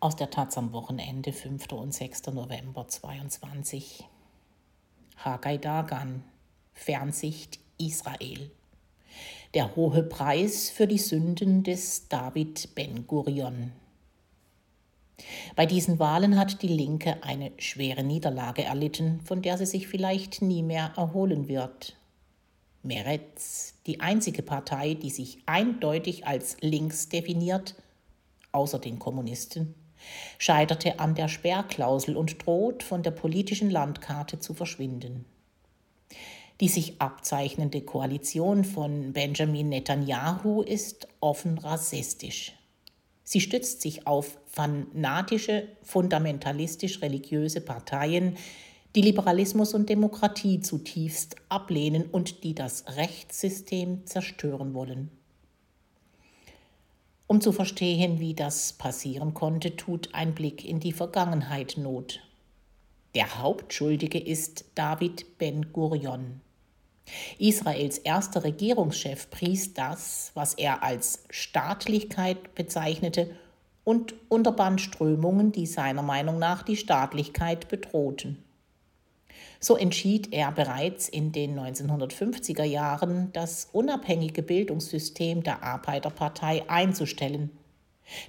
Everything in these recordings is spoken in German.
aus der Taz am Wochenende 5. und 6. November 22. Hagai Dagan, Fernsicht Israel. Der hohe Preis für die Sünden des David Ben Gurion. Bei diesen Wahlen hat die Linke eine schwere Niederlage erlitten, von der sie sich vielleicht nie mehr erholen wird. Meretz, die einzige Partei, die sich eindeutig als links definiert, außer den Kommunisten, scheiterte an der Sperrklausel und droht von der politischen Landkarte zu verschwinden. Die sich abzeichnende Koalition von Benjamin Netanyahu ist offen rassistisch. Sie stützt sich auf fanatische, fundamentalistisch-religiöse Parteien, die Liberalismus und Demokratie zutiefst ablehnen und die das Rechtssystem zerstören wollen. Um zu verstehen, wie das passieren konnte, tut ein Blick in die Vergangenheit Not. Der Hauptschuldige ist David Ben Gurion. Israels erster Regierungschef pries das, was er als Staatlichkeit bezeichnete, und unterband Strömungen, die seiner Meinung nach die Staatlichkeit bedrohten. So entschied er bereits in den 1950er Jahren, das unabhängige Bildungssystem der Arbeiterpartei einzustellen.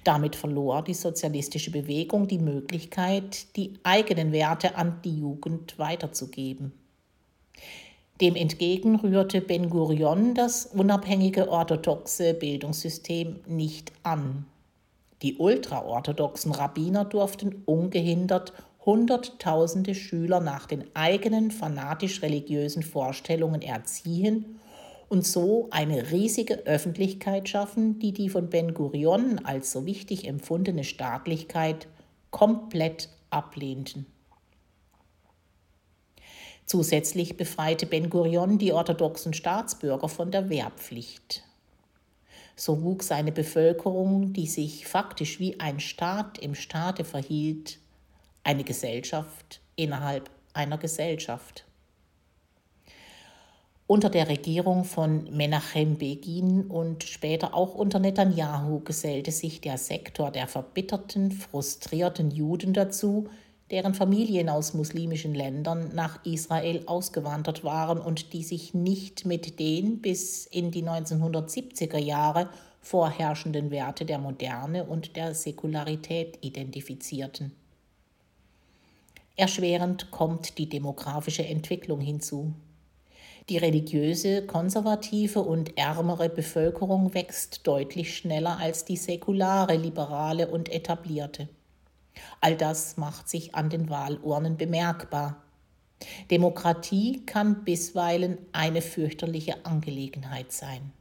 Damit verlor die sozialistische Bewegung die Möglichkeit, die eigenen Werte an die Jugend weiterzugeben. Dem entgegen rührte Ben Gurion das unabhängige orthodoxe Bildungssystem nicht an. Die ultraorthodoxen Rabbiner durften ungehindert Hunderttausende Schüler nach den eigenen fanatisch-religiösen Vorstellungen erziehen und so eine riesige Öffentlichkeit schaffen, die die von Ben Gurion als so wichtig empfundene Staatlichkeit komplett ablehnten. Zusätzlich befreite Ben Gurion die orthodoxen Staatsbürger von der Wehrpflicht. So wuchs eine Bevölkerung, die sich faktisch wie ein Staat im Staate verhielt, eine Gesellschaft innerhalb einer Gesellschaft. Unter der Regierung von Menachem Begin und später auch unter Netanyahu gesellte sich der Sektor der verbitterten, frustrierten Juden dazu, deren Familien aus muslimischen Ländern nach Israel ausgewandert waren und die sich nicht mit den bis in die 1970er Jahre vorherrschenden Werte der Moderne und der Säkularität identifizierten. Erschwerend kommt die demografische Entwicklung hinzu. Die religiöse, konservative und ärmere Bevölkerung wächst deutlich schneller als die säkulare, liberale und etablierte. All das macht sich an den Wahlurnen bemerkbar. Demokratie kann bisweilen eine fürchterliche Angelegenheit sein.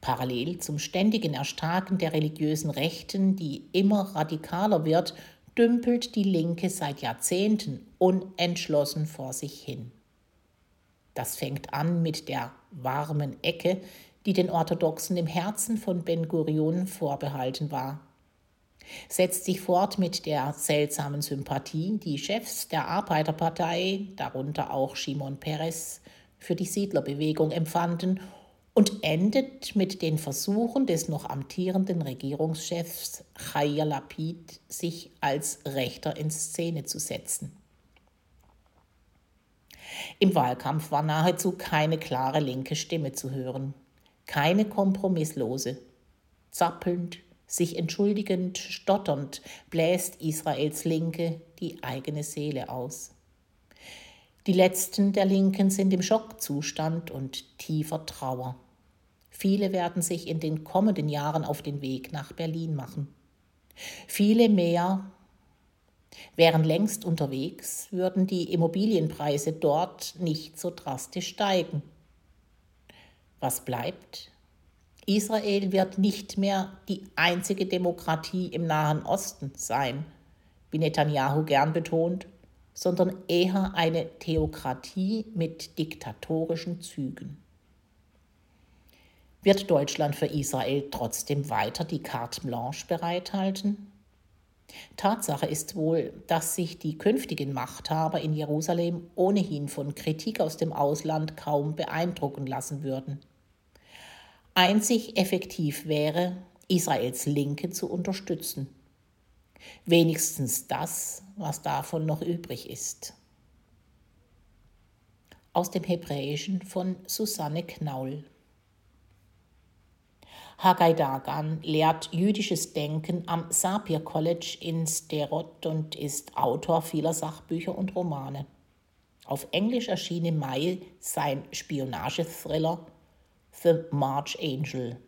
Parallel zum ständigen Erstarken der religiösen Rechten, die immer radikaler wird, dümpelt die Linke seit Jahrzehnten unentschlossen vor sich hin. Das fängt an mit der warmen Ecke, die den Orthodoxen im Herzen von Ben Gurion vorbehalten war. Setzt sich fort mit der seltsamen Sympathie, die Chefs der Arbeiterpartei, darunter auch Shimon Peres, für die Siedlerbewegung empfanden und endet mit den Versuchen des noch amtierenden Regierungschefs Chaya Lapid, sich als Rechter in Szene zu setzen. Im Wahlkampf war nahezu keine klare linke Stimme zu hören, keine kompromisslose. Zappelnd, sich entschuldigend, stotternd bläst Israels Linke die eigene Seele aus. Die letzten der Linken sind im Schockzustand und tiefer Trauer. Viele werden sich in den kommenden Jahren auf den Weg nach Berlin machen. Viele mehr wären längst unterwegs, würden die Immobilienpreise dort nicht so drastisch steigen. Was bleibt? Israel wird nicht mehr die einzige Demokratie im Nahen Osten sein, wie Netanyahu gern betont, sondern eher eine Theokratie mit diktatorischen Zügen. Wird Deutschland für Israel trotzdem weiter die Carte Blanche bereithalten? Tatsache ist wohl, dass sich die künftigen Machthaber in Jerusalem ohnehin von Kritik aus dem Ausland kaum beeindrucken lassen würden. Einzig effektiv wäre, Israels Linke zu unterstützen Wenigstens das, was davon noch übrig ist. Aus dem Hebräischen von Susanne Knaul. Haggai Dagan lehrt jüdisches Denken am Sapir College in Sterot und ist Autor vieler Sachbücher und Romane. Auf Englisch erschien im Mai sein Spionagethriller The March Angel.